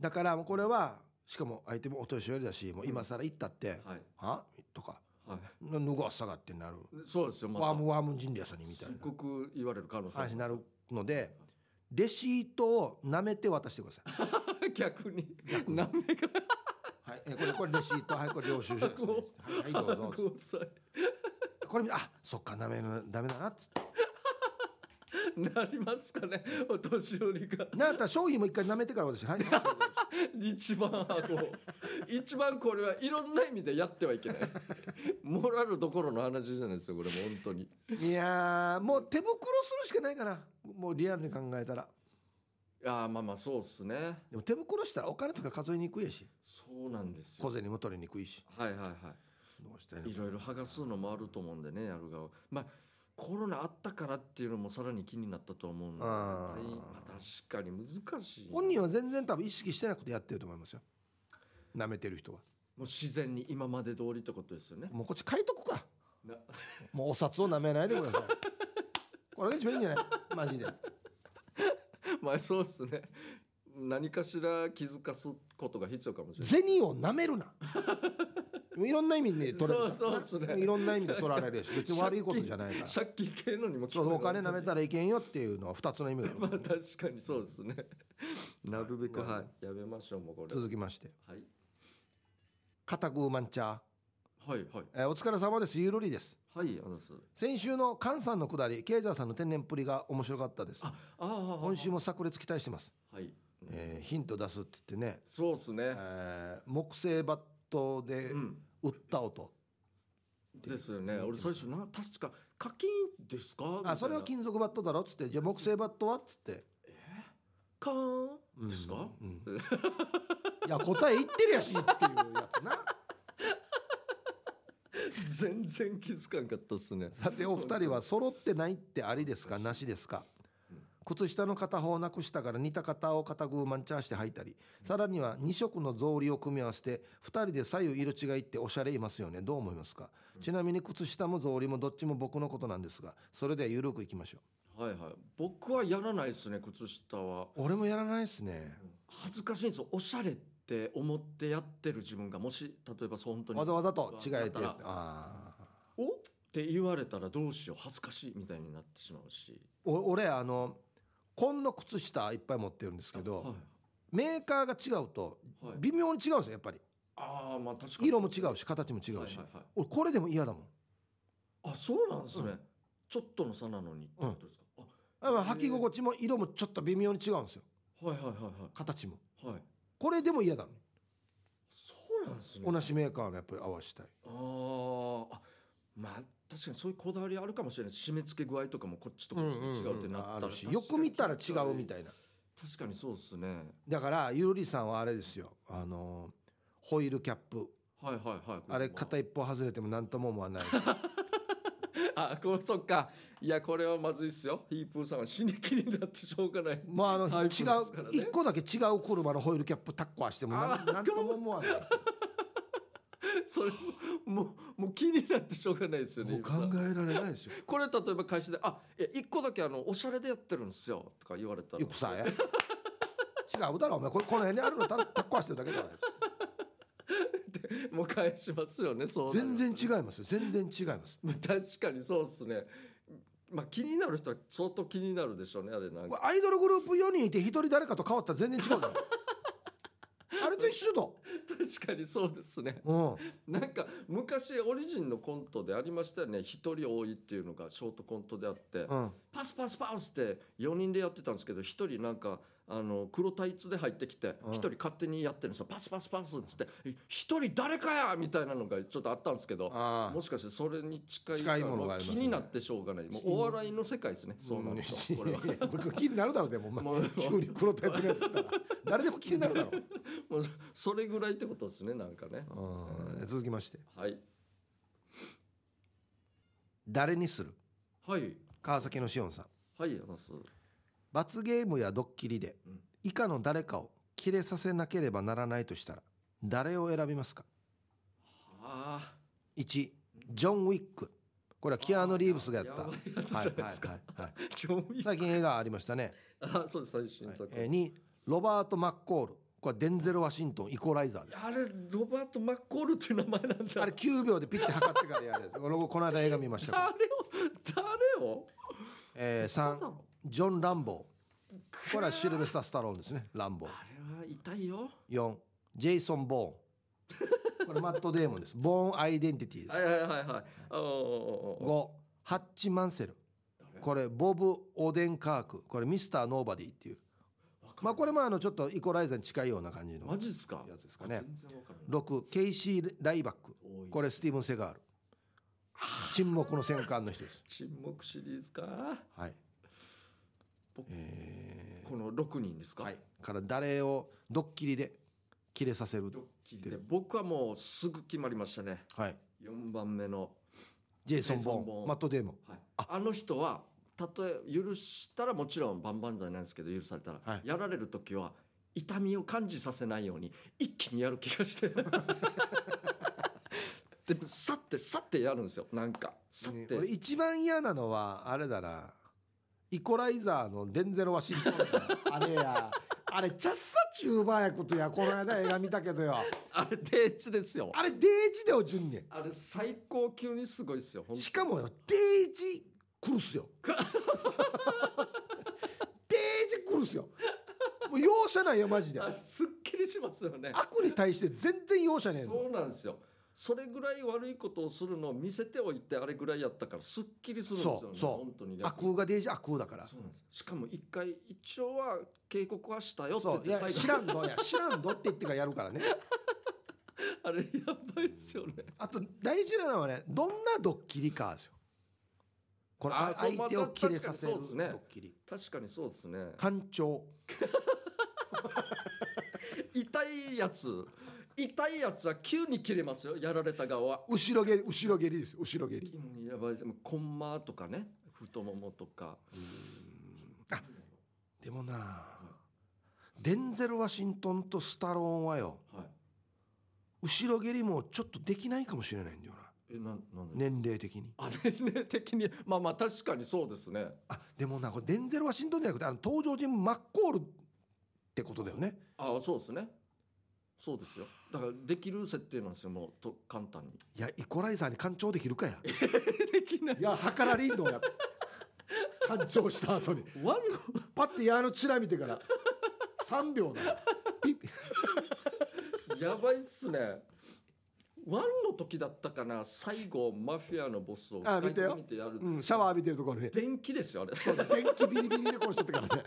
だからもうこれはしかも相手もお年寄りだしもう今更言ったってはい「は?」とか。は「脱ごわっさが」ってなる。いそうですよ「また。ワームワーム人でやさに」みたいなすっごく言われる可能性になるのでレシートを舐めて渡してください。逆に。なめがはい。えこれこれレシート。はいこれ領収書です、ね、はい、はい、どうぞ。これあそっか舐めるのダメだなっつってなりますかねお年寄りが。なんやったら商品も一回舐めてから私はい。一番あの一番これはいろんな意味でやってはいけない。モラルどころの話じゃないですよこれもう本当に。いやーもう手袋するしかないかな。もうリアルに考えたら。いやーまあまあそうっすね。でも手袋したらお金とか数えにくいやし。そうなんですよ。小銭も取りにくいし。はいはいはどうしたいろいろ剥がすのもあると思うんでねやる側。まあコロナあったからっていうのもさらに気になったと思うんであまあ確かに難しい本人は全然多分意識してなくてやってると思いますよ。舐めてる人は。もう自然に今まで通りってことですよね。もうこっち書いとくか。な。もうお札を舐めないでください。これが一番いいんじゃない？マジで。まあそうっすね。何かしら気づかすことが必要かもしれない。銭を舐めるないろんな意味で取られる。そうそうっすね。いろんな意味で取られるし別に悪いことじゃないから。借金系のにも聞そうお金舐めたららいけんよっていうのは2つの意味があるまあ確かにそうですね。なるべくはいやめましょうもうこれ。続きまして。はい。片グーマンチャー、はいはい。えーお疲れ様です。ゆるりです。はいあざっす。先週の菅さんのくだりケイジャーさんの天然っぷりが面白かったです。あああ今週も炸裂期待してます、はい。えーヒント出すって言ってね、そうっすね。えー木製バットでうん打った音、ですよね。俺最初な確か課金ですか？あそれは金属バットだろ？っつって。じゃあ木製バットは？っつって。カーうんンですか、うんいや答え言ってるやしっていうやつな。全然気づかんかったっすね。さてお二人は揃ってないってありですか？なしですか？うん靴下の片方をなくしたから似た型を片グーマンチャーして履いたりさらには2色の草履を組み合わせて2人で左右色違いっておしゃれいますよねどう思いますか？ちなみに靴下も草履もどっちも僕のことなんですがそれではゆるくいきましょはいはい。僕はやらないですね靴下は。う俺もやらないですね。恥ずかしいんですよ。おしゃれって思ってやってる自分がもし例えばそう本当にわざわざと？違えて。あーお？って言われたらどうしよう。恥ずかしいみたいになってしまうし。お俺あの紺の靴下いっぱい持ってるんですけど、はい。メーカーが違うとはい。微妙に違うんですよやっぱり。ああまあ確かに。色も違うし形も違うし、はいはいはい。俺これでも嫌だもん。あそうなんですね、うん。ちょっとの差なのにってことですか、あまあ履き心地も色もちょっと微妙に違うんですよ。あはいはいはい。形も。はい。はいこれでも嫌だそうなんですね。同じメーカーのやっぱり合わせたい。あーあまあ確かにそういうこだわりあるかもしれない締め付け具合とかもこっちとこっちで違うってなったら、あるしよく見たら違うみたいな。確かにそうですね。だからゆるりさんはあれですよ。あのホイールキャップ。はいはいはい。あれ片一方外れても何とも思わない。あこれそっか。いやこれはまずいっすよ。ヒープーさんは死に気になってしょうがない。もうあの違う一個だけ違う車のホイールキャップタッコはしても何何とも思わないそれもうもう気になってしょうがないですよねもう考えられないですよ。これ例えば会社で「あえ一個だけあのおしゃれでやってるんですよ」とか言われたら。よくさや違うだろお前これこの辺にあるのタタッコはしてるだけだろもう返しますよねそう全然違いますよ。全然違います。ま あ確かにそうですね。まあ気になる人は相当気になるでしょうねあれなんか。アイドルグループ4人いて1人誰かと変わったら全然違うだろ あれと一緒だ確かにそうですね。うん。なんか昔オリジンのコントでありましたよね。一人多いっていうのがショートコントであって、うん。パスパスパスって4人でやってたんですけど一人なんかあの黒タイツで入ってきてうん。一人勝手にやってるんですよパスパスパスっつってえ一人誰かやみたいなのがちょっとあったんですけどあもしかしてそれに近い近いものがありますね。気になってしょうがない。もうお笑いの世界ですねそうなると これ気になるだろうでもお前。もう急に黒タイツのやつ来たら。誰でも気になるだろう、もうそれぐらいってことですねなんかね。うん。続きまして。はい。誰にする？はい。川崎のしおんさん。はいあのす罰ゲームやドッキリでうん。以下の誰かをキレさせなければならないとしたら誰を選びますか？あ。1ジョン・ウィックこれはキアヌ・リーブスがやった。最近映画ありましたね、あそうです最新作、えー、2ロバート・マッコール。これはデンゼル・ワシントンイコライザーです。あれロバート・マッコールっていう名前なんだ。あれ9秒でピッて測ってからやるやつ。このこの間映画見ました誰を誰を？えー、3嘘だろジョン・ランボー。これはシルベスター・スタローンですねランボーあれは痛いよ。4ジェイソン・ボーンこれマット・デーモンです。ボーン・アイデンティティですはいはいはいはい。おーおーおーおー5ハッチ・マンセル。これボブ・オデンカーク。これミスターノーバディっていう。まあこれもあのちょっとイコライザーに近いような感じのマジっすか？やつですかね。全然わからない。6ケイシー・ライバック。これスティーブン・セガール。沈黙の戦艦の人です。沈黙シリーズか。はいこの6人ですか？ーはい。から誰をドッキリで切れさせるドッキリで。僕はもうすぐ決まりましたね。はい。4番目の、ジェイソン・ボーンボーン。ンマット・デーモン。はい、あの人はたとえ許したらもちろん万々歳なんですけど許されたら、はい。やられる時は痛みを感じさせないように一気にやる気がして。でさってさってやるんですよ。なんかさって、ね俺一番嫌なのはあれだなイコライザーのデンゼル・ワシントンあれや。あれチャッサチューバーやことやこの間映画見たけどよ。あれ定地ですよ。あれデージでおじゅんねあれ最高級にすごいですよしかもよデージ来るっすよ。デージ来るっすよ。もう容赦ないよマジで。すっきりしますよね。悪に対して全然容赦ねえの。そうなんですよそれぐらい悪いことをするのを見せておいてあれぐらいやったからすっきりするんですよね本当に悪がデージ悪だから。そうなんです。しかも一回一応は警告はしたよって言って知らんどいや知らんどって言ってからやるからね。あれやばいっすよね。あと大事なのはねどんなドッキリかですよ。この相手を切れさせるドッキリ。確かにそうですね。干潮 痛いやつ痛いやつは急に切れますよやられた側は。後ろ蹴り後ろ蹴りですよ後ろ蹴り。うんやばいです。コンマとかね太ももとか。あでもなデンゼル・ワシントンとスタローンはよはい。後ろ蹴りもちょっとできないかもしれないんだよな。えなんなんで、年齢的に。あれね的に？まあまあ確かにそうですね。あでもなこれデンゼル・ワシントンじゃなくてあの登場人物マッコールってことだよね。ああそうですねそうですよ。だからできる設定なんですよもうと簡単に。いやイコライザーに干潮できるかや。できない。いや計らりんどや。干潮した後に。ワンパッて矢のチラ見てから。3秒だ。よピッ。の やばいっすねワンの時だったかな最後マフィアのボスをあ見てよ。見てやる、う。ん、シャワー浴びてるところに。電気ですよあれ。そう電気ビリビリで殺しとってからね。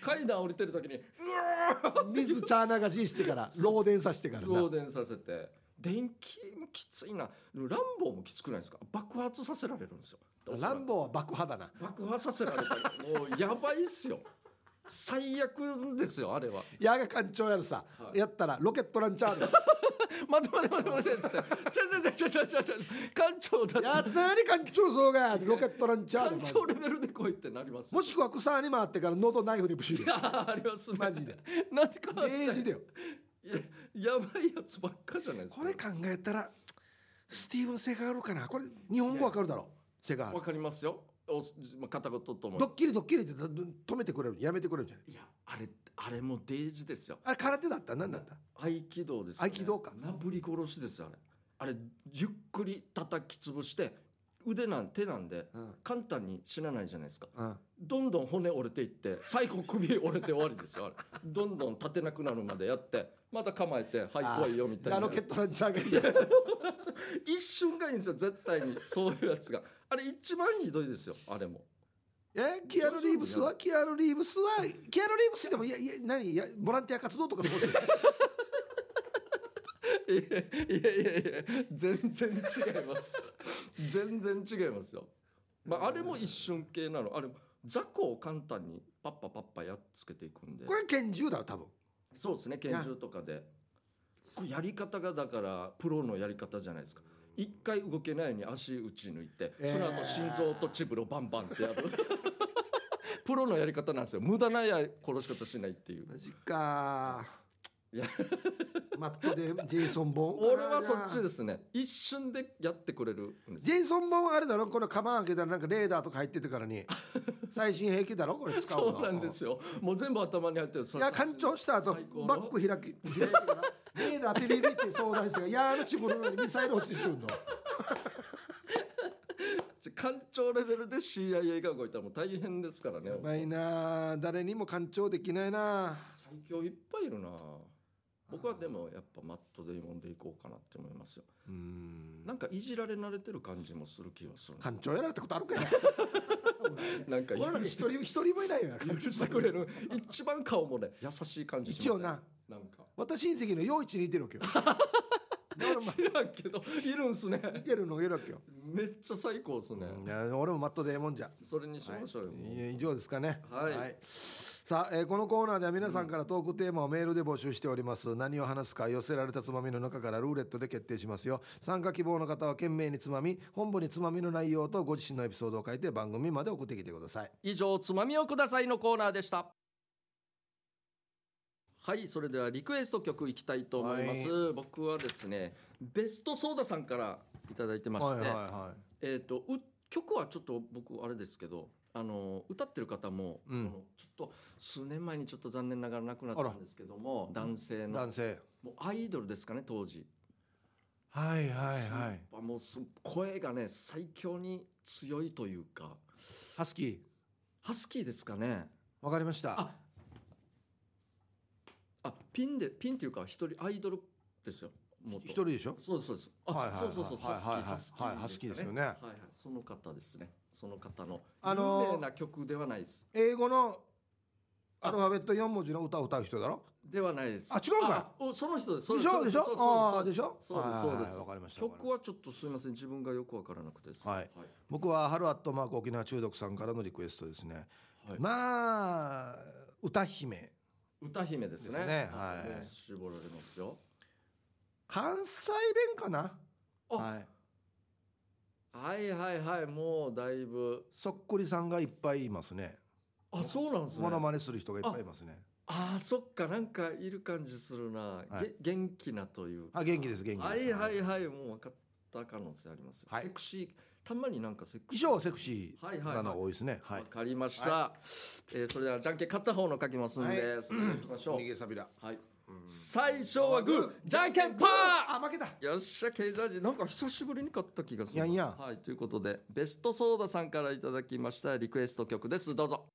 階段降りてる時にうわー水茶流ししてから漏電させてからな。送電させて。電気もきついな。ランボーもきつくないですか？爆発させられるんですよ。ランボーは爆破だな。爆発させられたらもうやばいっすよ。最悪ですよあれは。矢が艦長やるさ、はい。やったらロケットランチャーで待って待って待って待って待っ艦長だやったり艦長そうがロケットランチャー長レベルで来いってなります。よもしくは草に回ってから喉ナイフでブシュあありますね。マジで。なんでかデージだよ。いややばいやつばっかじゃないですか。これ考えたらスティーブン・セガールかな。これ日本語わかるだろ。セガール。わかりますよおまあ片言とともドッキリドッキリって止めてくれるやめてくれるんじゃない？いやあれあれもデージですよ。あれ空手だった？何だった？合気道ですよ、ね、合気道か。なぶり殺しですよあれあれゆっくり叩き潰して腕なん手なんでうん。簡単に死なないじゃないですか。うん。どんどん骨折れていって最後首折れて終わりですよどんどん立てなくなるまでやってまた構えて「はい来いよ」みたいな。ロケットランチャーが 一瞬がいいんですよ絶対に。そういうやつがあれ一番ひどいですよあれも。え？キアヌ・リーブスは？キアヌ・リーブスは？キアヌ・リーブスでもいやいや何？いやボランティア活動とかそうするいやいやいやいや全然違います全然違いますよ、まあ、あれも一瞬系なの。あれ雑魚を簡単にパッパパッパやっつけていくんで。これ拳銃だろ多分。そうですね拳銃とかで。やり方がだからプロのやり方じゃないですか一回動けないように足打ち抜いて、えー。その後心臓とチブロバンバンってやる。プロのやり方なんですよ。無駄なや殺し方しないっていう。マジかマットでジェイソン・ボーン？俺はそっちですね。一瞬でやってくれるんです。ジェイソン・ボーンはあれだろ？これカバン開けたらなんかレーダーとか入っててからに。最新兵器だろ？これ使うの。そうなんですよ。もう全部頭に入ってる。いや艦長した後バッグ開き開いてからレーダーピピピって相談してからやーのチブルのにミサイル落ちてちゅうんだ艦長レベルで CIA が動いたらもう大変ですからね。やばいな。誰にも艦長できないな。最強いっぱいいるな僕はでもやっぱマットデイモンでいこうかなって思いますよ。うーん。なんかいじられ慣れてる感じもする気がする。館長やられたことあるかよ なんか一人一人もいないよ許してくれる一番顔もね優しい感じ一応な。なんか。私親戚の陽一に似てるわけよ。知らんけどいるんすね。似てるのがいるわけよ、めっちゃ最高っすね、いや俺もマットでええもんじゃ。それにしましょうよ、もういや以上ですかね。はいさあ、えーこのコーナーでは皆さんからトークテーマをメールで募集しております、何を話すか寄せられたつまみの中からルーレットで決定しますよ。参加希望の方は懸命につまみ本部につまみの内容とご自身のエピソードを書いて番組まで送ってきてください。以上つまみをくださいのコーナーでした。はいそれではリクエスト曲いきたいと思います、僕はですねベストソーダさんからいただいてまして、はえっ、とう曲はちょっと僕あれですけどあの歌ってる方も、うん。ちょっと数年前にちょっと残念ながら亡くなったんですけども男性の。男性。もうアイドルですかね当時。はいはいはい。やっぱもうす声がね最強に強いというか。ハスキー。ハスキーですかね。わかりました。あ。あピンでピンっていうか一人アイドルですよ。元。一人でしょ？そうですそうです。あ、はいはいはい。そうそうそうはいハスキーハスキーですよね。はいはいその方ですねその方のあのー有名な曲ではないです。英語のアルファベット4文字の歌を歌う人だろ？ではないです。あ違うんかおその人です。そでうしょ？でしょ？でしょ？そうです。そうです。わかりました曲はちょっとすみません。自分がよくわからなくてです。はい。僕はハルアットマーク沖縄中毒さんからのリクエストですね。はい。まあ歌姫。歌姫ですね。ね。はい。絞られますよ。関西弁かな？あはいはいはいはいもうだいぶ。そっくりさんがいっぱいいますね。あそうなんですね。モノマネする人がいっぱいいますね。あーそっかなんかいる感じするな、はい。げ元気なというか。あ元気です元気です。はいはいはいもう分かった可能性ありますよ、はい。セクシーたまになんかセクシー。衣装はセクシはいはいはい。ーなの多いですね。はい。わかりました、えーそれではじゃんけん勝った方の書きますんで、はい。それでいきましょう、逃げさびだ。はい、最初はグーじゃんけんパー！あ負けた。よっしゃケイジャージ。なんか久しぶりに勝った気がするいやいや。はいということでベストソーダさんからいただきましたリクエスト曲です。どうぞ。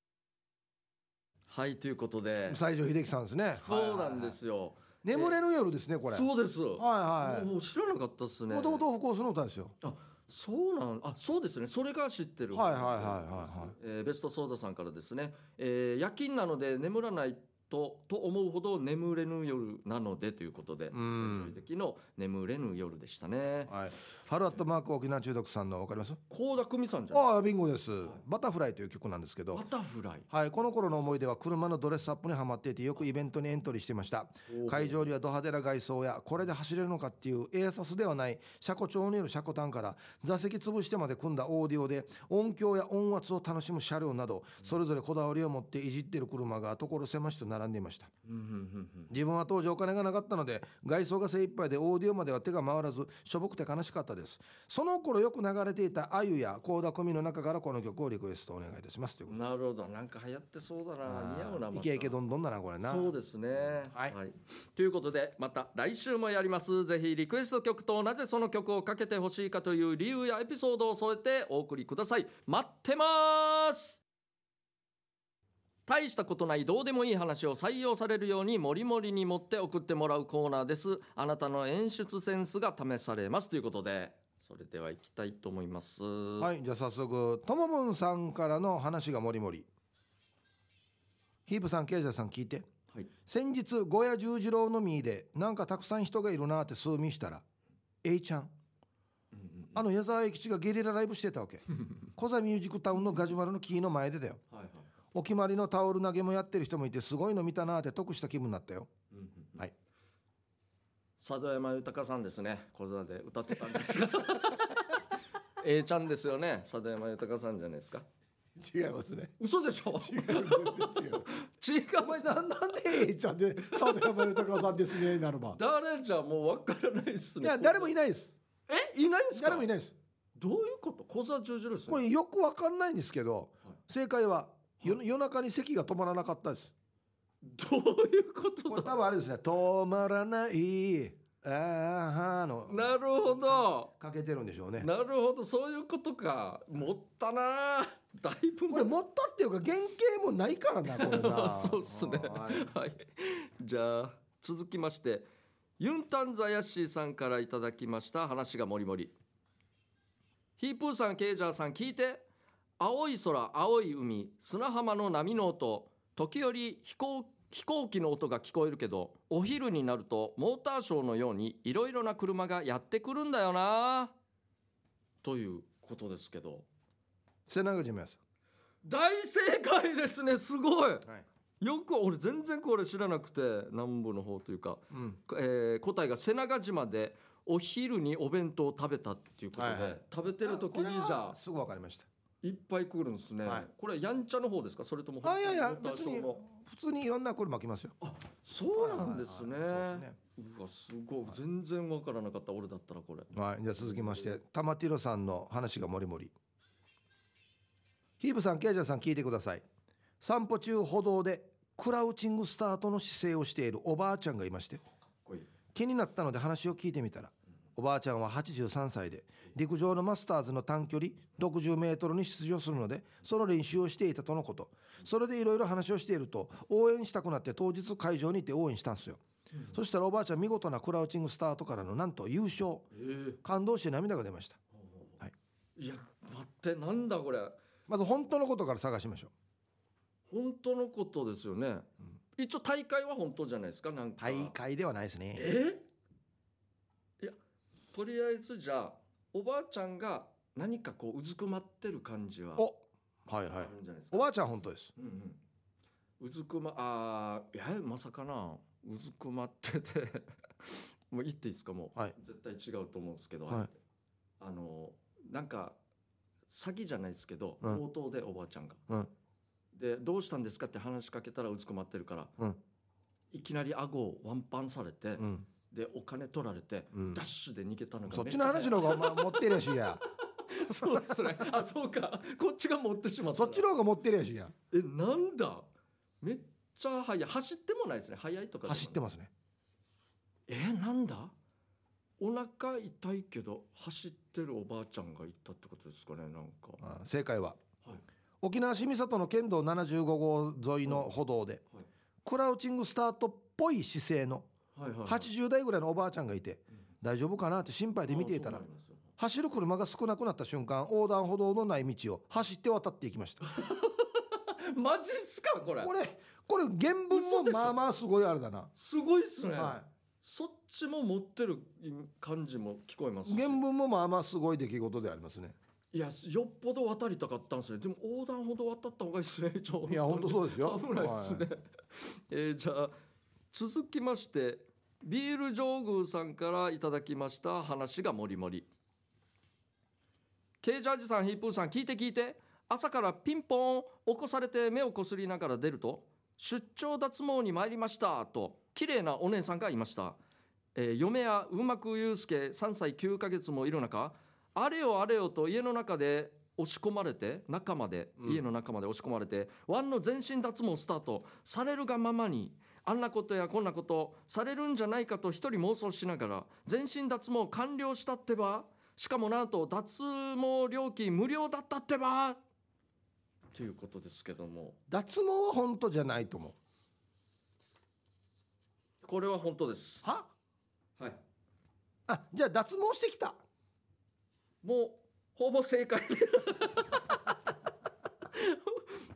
はいということで。西城秀樹さんですね。そうなんですよ、眠れる夜ですねこれ。そうです。はいはい。もう知らなかったっすね。もともと不幸の歌ですよ。あそうなんあそうですね。それが知ってる。はいはいはいはいはい。えーベストソーダさんからですね、えー夜勤なので眠らないとと思うほど眠れぬ夜なのでということでん。先生的の眠れぬ夜でしたね。はい。ハルアットマーク沖縄中毒さんのわかります？高田久美さんじゃああビンゴです。バタフライという曲なんですけど。バタフライ。はい、この頃の思い出は車のドレスアップにはまっていてよくイベントにエントリーしていました。会場にはド派手な外装やこれで走れるのかっていうエアサスではない車庫調による車庫端から座席潰してまで組んだオーディオで音響や音圧を楽しむ車両などそれぞれこだわりを持っていじってる車が所狭しと並んでいました。自分は当時お金がなかったので外装が精一杯でオーディオまでは手が回らずしょぼくて悲しかったです。その頃よく流れていたあゆや倖田來未の中からこの曲をリクエストお願いいたします。ということで。なるほど。なんか流行ってそうだな。似合うなまた。イケイケどんどんだなこれな。そうですね、はい。ということでまた来週もやります。ぜひリクエスト曲となぜその曲をかけてほしいかという理由やエピソードを添えてお送りください。待ってます大したことないどうでもいい話を採用されるようにもりもりに持って送ってもらうコーナーです。あなたの演出センスが試されますということでそれでは行きたいと思います。ははいじゃあ早速ともぶんさんからの話がもりもり。ヒープさんケイジャーさん聞いて。い。先日小屋十次郎のミーでなんかたくさん人がいるなって数見したら A ちゃん。あの矢沢永吉がゲリラライブしてたわけ。コザミュージックタウンのガジュマルのキーの前でだよ。はいはいお決まりのタオル投げもやってる人もいてすごいの見たなって得した気分になったよ。うんうんはい。佐渡山豊さんですね。小座で歌ってたんですか？A ちゃんですよね。佐渡山豊さんじゃないですか。違いますね。嘘でしょ？違う違う。違うお前ななんで A ちゃんで佐渡山豊さんですねなるば。誰じゃもうわからないっすね。いや誰もいないです。えいないんすか？誰もいないです。どういうこと？小座十字路ですこれよくわかんないんですけど、はい。正解は夜夜中に咳が止まらなかったです。どういうことこれだ多分あれですね止まらないあーのなるほど。かけてるんでしょうね。なるほどそういうことか。持ったなだいぶ。これ持ったっていうか原型もないからなこれな。そうっすね。はい。はい。じゃあ続きましてユンタンザヤッシーさんからいただきました話がもりもり。ヒープーさんケイジャーさん聞いて青い空青い海砂浜の波の音時折飛行飛行機の音が聞こえるけどお昼になるとモーターショーのようにいろいろな車がやってくるんだよな。ということですけど。瀬長島さ大正解ですねすごい。ん、はい。よく俺全然これ知らなくて南部の方というか、うん、えー答えが瀬長島でお昼にお弁当を食べたっていうことで、はいはい。食べてる時にじゃあ。すぐ分かりましたいっぱい来るんですね、はい。これやんちゃの方ですか？それともあいやいや別に普通にいろんな車来ますよ。そうなんですね,、はい。はいはいすね。うわすごい。全然わからなかった。俺だったらこれ。はい、じゃあ続きまして玉ティロさんの話がもりもり。ヒープさんケイジャーさん聞いてください。散歩中歩道でクラウチングスタートの姿勢をしているおばあちゃんがいまして気になったので話を聞いてみたらおばあちゃんは83歳で陸上のマスターズの短距離60メートルに出場するのでその練習をしていたとのこと。それでいろいろ話をしていると応援したくなって当日会場に行って応援したんですよ、そしたらおばあちゃん見事なクラウチングスタートからのなんと優勝。え。感動して涙が出ました。ーい。や待ってなんだこれ。まず本当のことから探しましょ本当のことですよね、一応大会は本当じゃないですかなんうか。大会ではないですね。え？とりあえずじゃあおばあちゃんが何かこううずくまってる感じはおはいはい。あるんじゃないですか、おばあちゃんは本当です。うんうん、うずくまあーいやまさかな。うずくまってて。もう言っていいですか？もう、はい。絶対違うと思うんですけど、はい。あのなんか詐欺じゃないですけどうん。口頭でおばあちゃんが、うん。でどうしたんですかって話しかけたらうずくまってるから、うん。いきなり顎をワンパンされて、うんでお金取られて、うん。ダッシュで逃げたのがそっちの話の方がお前持ってるやしや。そうですね。あそうか。こっちが持ってしまった。そっちの方が持ってるやしや。えなんだ？めっちゃ速い。走ってもないですね。速いとか走ってますね。えなんだ？お腹痛いけど走ってるおばあちゃんがいたってことですかねなんか。あ正解は。はい。沖縄市美里の県道75号沿いの歩道ではい。クラウチングスタートっぽい姿勢のはいはいはい。80代ぐらいのおばあちゃんがいて大丈夫かなって心配で見ていたら走る車が少なくなった瞬間横断歩道のない道を走って渡っていきました。マジっすかこれ。これこれ原文もまあまあすごいあれだな、すごいっすね、はそっちも持ってる感じも聞こえます原文もまあまあすごい出来事でありますね。いやよっぽど渡りたかったんですね。でも横断歩道渡った方がいいですねいや本当そうですよ。危ないですね、えーじゃあ続きましてビール上宮さんからいただきました話がもりもり。ケージャージさんヒープーさん聞いて聞いて。朝からピンポン起こされて目をこすりながら出ると出張脱毛に参りましたと綺麗なお姉さんがいました、えー嫁やうまくゆうすけ3歳9ヶ月もいる中あれよあれよと家の中で押し込まれて中まで、うん。家の中まで押し込まれてワンの全身脱毛スタートされるがままにあんなことやこんなことされるんじゃないかと一人妄想しながら全身脱毛完了したってばしかもなんと脱毛料金無料だったってば。ということですけども。脱毛は本当じゃないと思これは本当です。うは？はい。あじゃあ脱毛してきた。もうほぼ正解。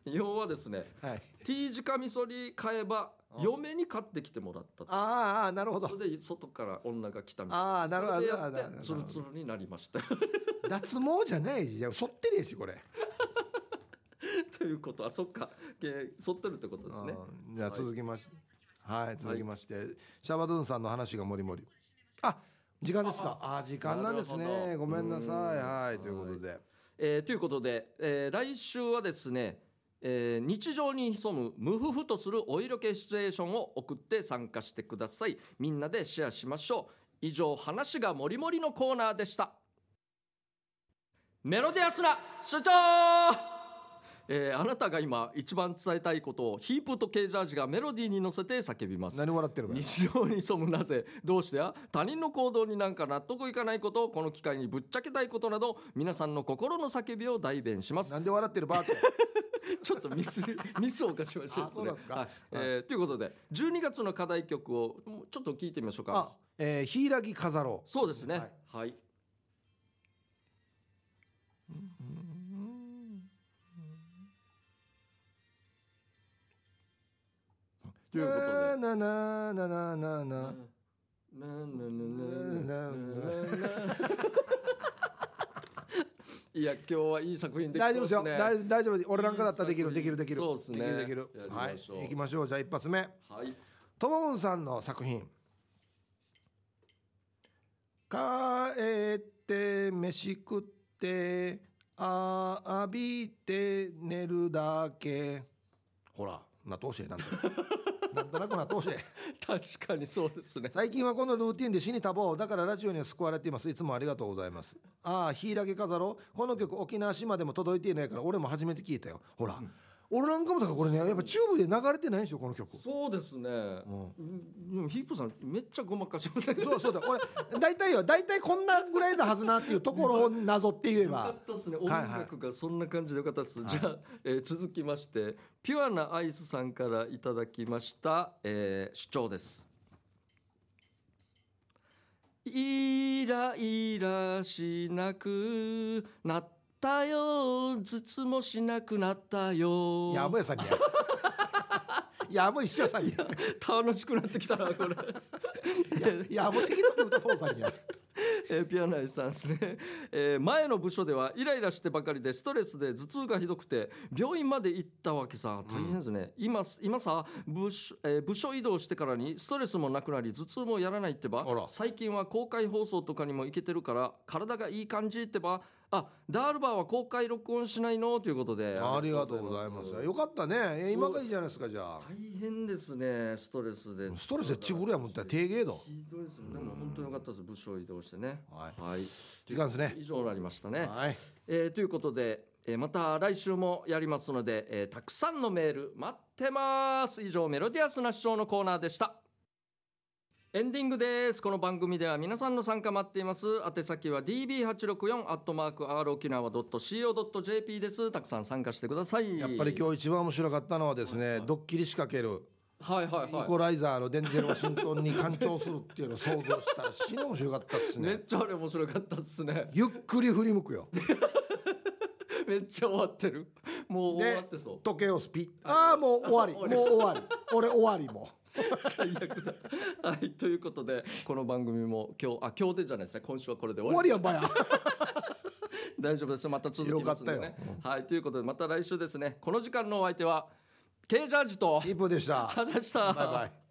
要はですねはい。T 字カミソリ買えばあ嫁に買ってきてもらったと。あーあーなるほど。それで外から女が来たみたいああなるほどそれでツルツルになりました。脱毛じゃないしじゃあ剃ってるやしこれ。ということ。あそっか。えー沿ってるってことですね。うん。じゃあ続きましてはい、続きまして、シャバドゥンさんの話がもりもり。あ時間ですか。あ時間なんですね。ごめんなさい。うん。はいということで。えーということで、えー来週はですね、えー日常に潜むムフフとするお色気シチュエーションを送って参加してください。みんなでシェアしましょう。以上話がもりもりのコーナーでした。メロディアスな主張。えーあなたが今一番伝えたいことをヒープとケージャージがメロディーに乗せて叫びます。何笑ってるか日常に潜むなぜどうしてや他人の行動になんか納得いかないことこの機会にぶっちゃけたいことなど皆さんの心の叫びを代弁します。なんで笑ってるバーって ちょっとミスミスを犯しましたですか？はい。えーということで12月の課題曲をもうちょっと聞いてみましょうあか、えー、柊飾ろう。そうですね。はい。はい、ということで。ななななななななななななな いや今日はいい作品でき大丈夫ですよ。そうね大大丈夫。俺なんかだったらできるできるできる。そうですね。できるできる。はい。行きましょう。じゃあ一発目。はい。ともんさんの作品。帰って飯食ってあ浴びて寝るだけ。ほらな通しなんと なんとなくな通し 確かにそうですね。最近はこのルーティンで死に多忙。だからラジオには救われています。いつもありがとうございます。ああ柊飾ろう。この曲沖縄島でも届いていないから俺も初めて聞いたよ。ほら、俺なんかもだからこれねやっぱチューブで流れてないんですよこの曲。そうですね、うん、でもヒープさんめっちゃごまかしません？そうそうだ。俺大体よ大体こんなぐらいだはずなっていうところをなぞって言えよかばったですね。音はいはい。楽がそんな感じでよかったです、じゃあ、えー続きましてピュアなアイスさんからいただきました、えー主張です。イライラしなくなったよ頭痛もしなくなったよ。やむやさんにややむ一緒やさんにや楽しくなってきたなこれ。やむ適当に歌そうさんにや。えーピアノイさんですね、えー前の部署ではイライラしてばかりでストレスで頭痛がひどくて病院まで行ったわけさ。大変ですね、今今さ部署,、えー部署移動してからにストレスもなくなり頭痛もやらないってば最近は公開放送とかにも行けてるから体がいい感じってばあダールバーは公開録音しないの？ということで。ありがとうございます。よかったね。え今がいいじゃないですかじゃあ。大変ですねストレスで。ストレスでチブルやもんって低芸度ひどいですよね、でも本当によかったです。部署移動してね。はい。はい、時間ですね。以上になりましたね、はい。えーということで、えーまた来週もやりますので、えーたくさんのメール待ってます。以上メロディアスな主張のコーナーでしたエンディングです。この番組では皆さんの参加待っています。宛先は db864 アットマーク r 沖縄 .co.jp です。たくさん参加してください。やっぱり今日一番面白かったのはですねドッキリ仕掛ける。はいはいイはい。コライザーのデンゼル・ワシントンに干潮するっていうのを想像したら死の面白かったっすね。めっちゃあれ面白かったですね。ゆっくり振り向くよ。めっちゃ終わってる。もう終わってそう。時計をスピッ。ああもう終わり。もう終わり。俺終わりも 最悪だ。はいということでこの番組も今日あ今日でじゃないですね。今週はこれで終終わり。わりやんばや。大丈夫ですまた続きますんでね。はいということでまた来週ですね。この時間のお相手はケージャージと一歩でした。バイバイ